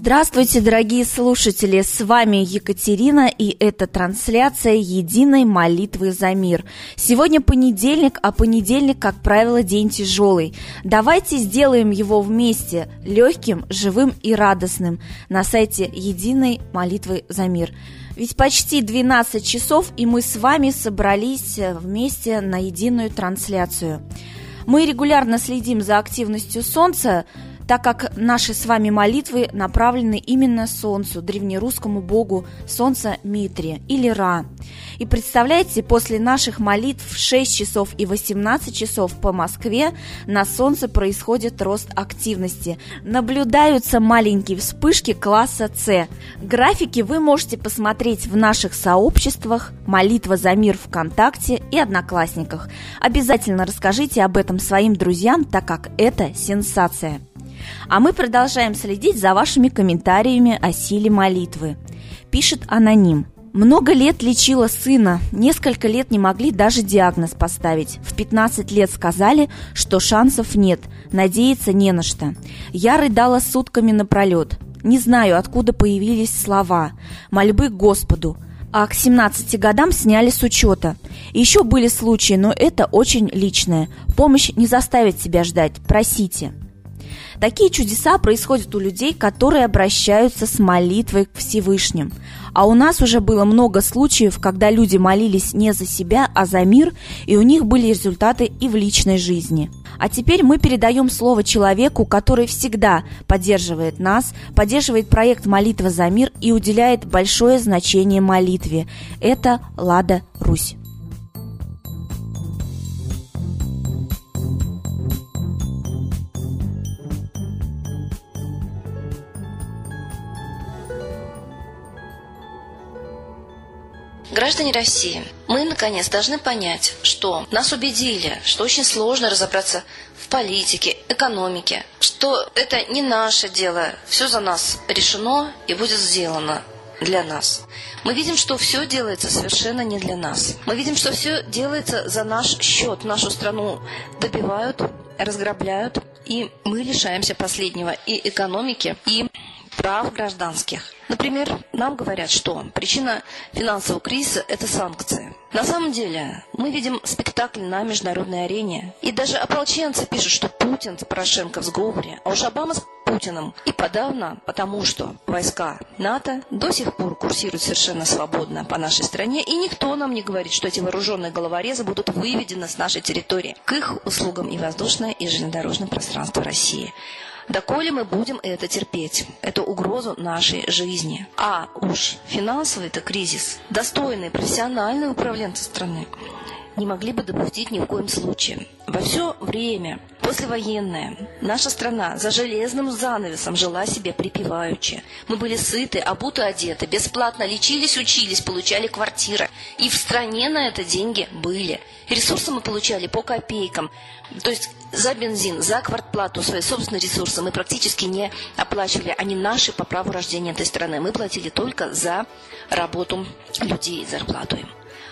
Здравствуйте, дорогие слушатели! С вами Екатерина, и это трансляция единой молитвы за мир. Сегодня понедельник, а понедельник, как правило, день тяжелый. Давайте сделаем его вместе, легким, живым и радостным, на сайте единой молитвы за мир. Ведь почти 12 часов, и мы с вами собрались вместе на единую трансляцию. Мы регулярно следим за активностью Солнца, так как наши с вами молитвы направлены именно Солнцу, древнерусскому богу Солнца Митри или Ра. И представляете, после наших молитв в 6 часов и 18 часов по Москве на Солнце происходит рост активности. Наблюдаются маленькие вспышки класса С. Графики вы можете посмотреть в наших сообществах «Молитва за мир ВКонтакте» и «Одноклассниках». Обязательно расскажите об этом своим друзьям, так как это сенсация. А мы продолжаем следить за вашими комментариями о силе молитвы. Пишет аноним. Много лет лечила сына, несколько лет не могли даже диагноз поставить. В 15 лет сказали, что шансов нет, надеяться не на что. Я рыдала сутками напролет. Не знаю, откуда появились слова. Мольбы к Господу. А к 17 годам сняли с учета. Еще были случаи, но это очень личное. Помощь не заставит себя ждать. Просите. Такие чудеса происходят у людей, которые обращаются с молитвой к Всевышним. А у нас уже было много случаев, когда люди молились не за себя, а за мир, и у них были результаты и в личной жизни. А теперь мы передаем слово человеку, который всегда поддерживает нас, поддерживает проект «Молитва за мир» и уделяет большое значение молитве. Это Лада Русь. Граждане России, мы, наконец, должны понять, что нас убедили, что очень сложно разобраться в политике, экономике, что это не наше дело, все за нас решено и будет сделано для нас. Мы видим, что все делается совершенно не для нас. Мы видим, что все делается за наш счет. Нашу страну добивают, разграбляют, и мы лишаемся последнего и экономики, и прав гражданских. Например, нам говорят, что причина финансового кризиса – это санкции. На самом деле, мы видим спектакль на международной арене. И даже ополченцы пишут, что Путин с Порошенко в сговоре, а уж Обама с Путиным. И подавно, потому что войска НАТО до сих пор курсируют совершенно свободно по нашей стране, и никто нам не говорит, что эти вооруженные головорезы будут выведены с нашей территории к их услугам и воздушное, и железнодорожное пространство России. Доколе мы будем это терпеть, эту угрозу нашей жизни. А уж финансовый-то кризис, достойные профессиональные управленцы страны, не могли бы допустить ни в коем случае. Во все время послевоенное наша страна за железным занавесом жила себе припеваючи. Мы были сыты, обуты, одеты, бесплатно лечились, учились, получали квартиры. И в стране на это деньги были. Ресурсы мы получали по копейкам. То есть за бензин, за квартплату, свои собственные ресурсы мы практически не оплачивали. Они наши по праву рождения этой страны. Мы платили только за работу людей, зарплату им.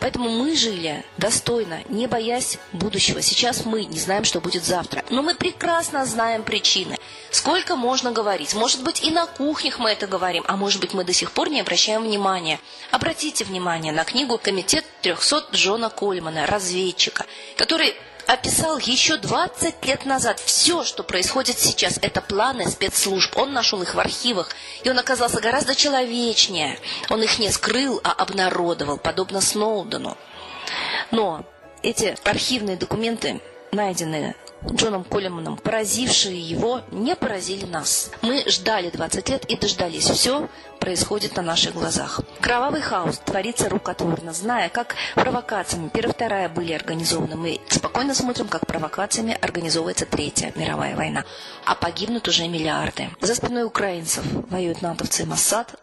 Поэтому мы жили достойно, не боясь будущего. Сейчас мы не знаем, что будет завтра. Но мы прекрасно знаем причины. Сколько можно говорить? Может быть, и на кухнях мы это говорим, а может быть, мы до сих пор не обращаем внимания. Обратите внимание на книгу «Комитет 300» Джона Кольмана, разведчика, который описал еще 20 лет назад все, что происходит сейчас. Это планы спецслужб. Он нашел их в архивах, и он оказался гораздо человечнее. Он их не скрыл, а обнародовал, подобно Сноудену. Но эти архивные документы, найденные Джоном Коллиманом, поразившие его, не поразили нас. Мы ждали 20 лет и дождались. Все происходит на наших глазах. Кровавый хаос творится рукотворно, зная, как провокациями первая вторая были организованы. Мы спокойно смотрим, как провокациями организовывается Третья мировая война. А погибнут уже миллиарды. За спиной украинцев воюют натовцы и Моссад.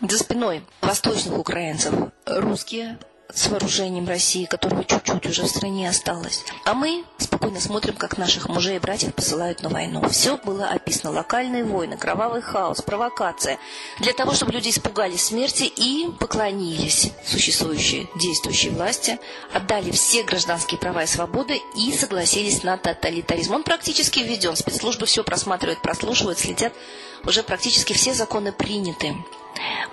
За спиной восточных украинцев русские с вооружением России, которого чуть-чуть уже в стране осталось. А мы спокойно смотрим, как наших мужей и братьев посылают на войну. Все было описано. Локальные войны, кровавый хаос, провокация. Для того, чтобы люди испугались смерти и поклонились существующей, действующей власти, отдали все гражданские права и свободы и согласились на тоталитаризм. Он практически введен. Спецслужбы все просматривают, прослушивают, следят. Уже практически все законы приняты.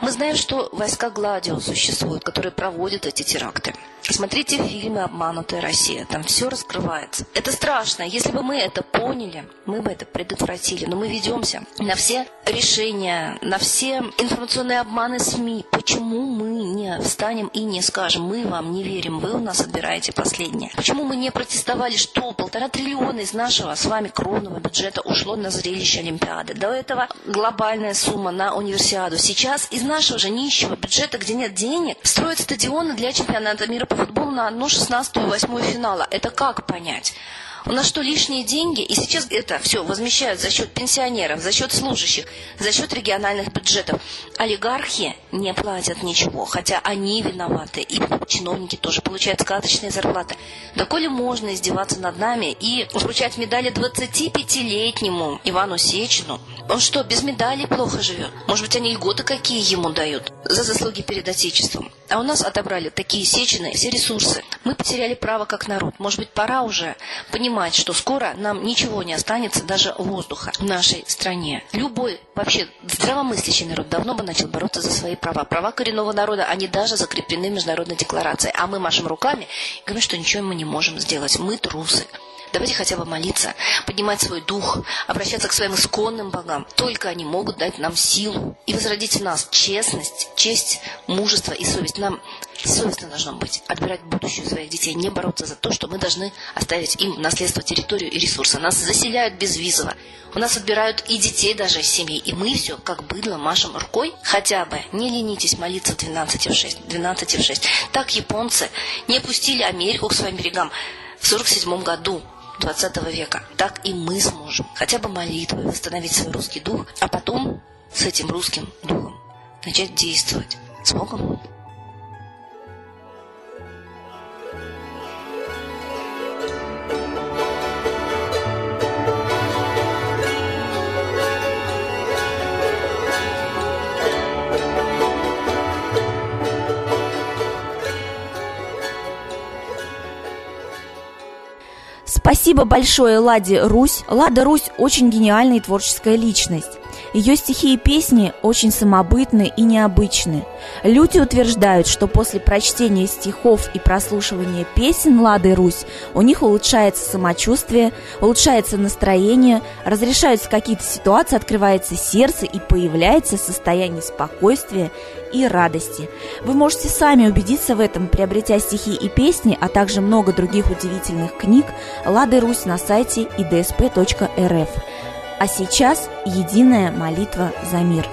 Мы знаем, что войска Гладио существуют, которые проводят эти теракты. Смотрите фильмы «Обманутая Россия». Там все раскрывается. Это страшно. Если бы мы это поняли, мы бы это предотвратили. Но мы ведемся на все решения, на все информационные обманы СМИ. Почему мы не встанем и не скажем, мы вам не верим, вы у нас отбираете последнее? Почему мы не протестовали, что полтора триллиона из нашего с вами кровного бюджета ушло на зрелище Олимпиады? До этого глобальная сумма на универсиаду. Сейчас из нашего же нищего бюджета, где нет денег, строят стадионы для чемпионата мира по футболу на одну шестнадцатую восьмую финала. Это как понять? У нас что, лишние деньги? И сейчас это все возмещают за счет пенсионеров, за счет служащих, за счет региональных бюджетов. Олигархи не платят ничего, хотя они виноваты. И чиновники тоже получают сказочные зарплаты. Да коли можно издеваться над нами и вручать медали 25-летнему Ивану Сечину? Он что, без медалей плохо живет? Может быть, они льготы какие ему дают за заслуги перед Отечеством? А у нас отобрали такие Сечины, все ресурсы. Мы потеряли право как народ. Может быть, пора уже понимать, что скоро нам ничего не останется, даже воздуха в нашей стране. Любой вообще здравомыслящий народ давно бы начал бороться за свои права. Права коренного народа, они даже закреплены международной декларации. А мы машем руками и говорим, что ничего мы не можем сделать. Мы трусы. Давайте хотя бы молиться, поднимать свой дух, обращаться к своим исконным богам. Только они могут дать нам силу и возродить в нас честность, честь, мужество и совесть. Нам совестно должно быть отбирать будущее своих детей, не бороться за то, что мы должны оставить им в наследство территорию и ресурсы. Нас заселяют безвизово. У нас отбирают и детей даже из семьи. И мы все, как быдло, машем рукой. Хотя бы не ленитесь молиться 12 в 6. 12 в 6. Так японцы не пустили Америку к своим берегам в 47 году. 20 века. Так и мы сможем хотя бы молитвой восстановить свой русский дух, а потом с этим русским духом начать действовать. С Богом! Спасибо большое Ладе Русь. Лада Русь очень гениальная и творческая личность. Ее стихи и песни очень самобытны и необычны. Люди утверждают, что после прочтения стихов и прослушивания песен Лады Русь у них улучшается самочувствие, улучшается настроение, разрешаются какие-то ситуации, открывается сердце и появляется состояние спокойствия и радости. Вы можете сами убедиться в этом, приобретя стихи и песни, а также много других удивительных книг Лады Русь на сайте idsp.rf. А сейчас единая молитва за мир.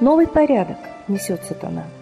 Новый порядок несет сатана –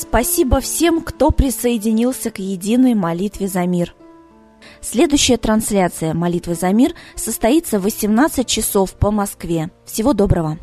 Спасибо всем, кто присоединился к единой молитве за мир. Следующая трансляция молитвы за мир состоится в 18 часов по Москве. Всего доброго!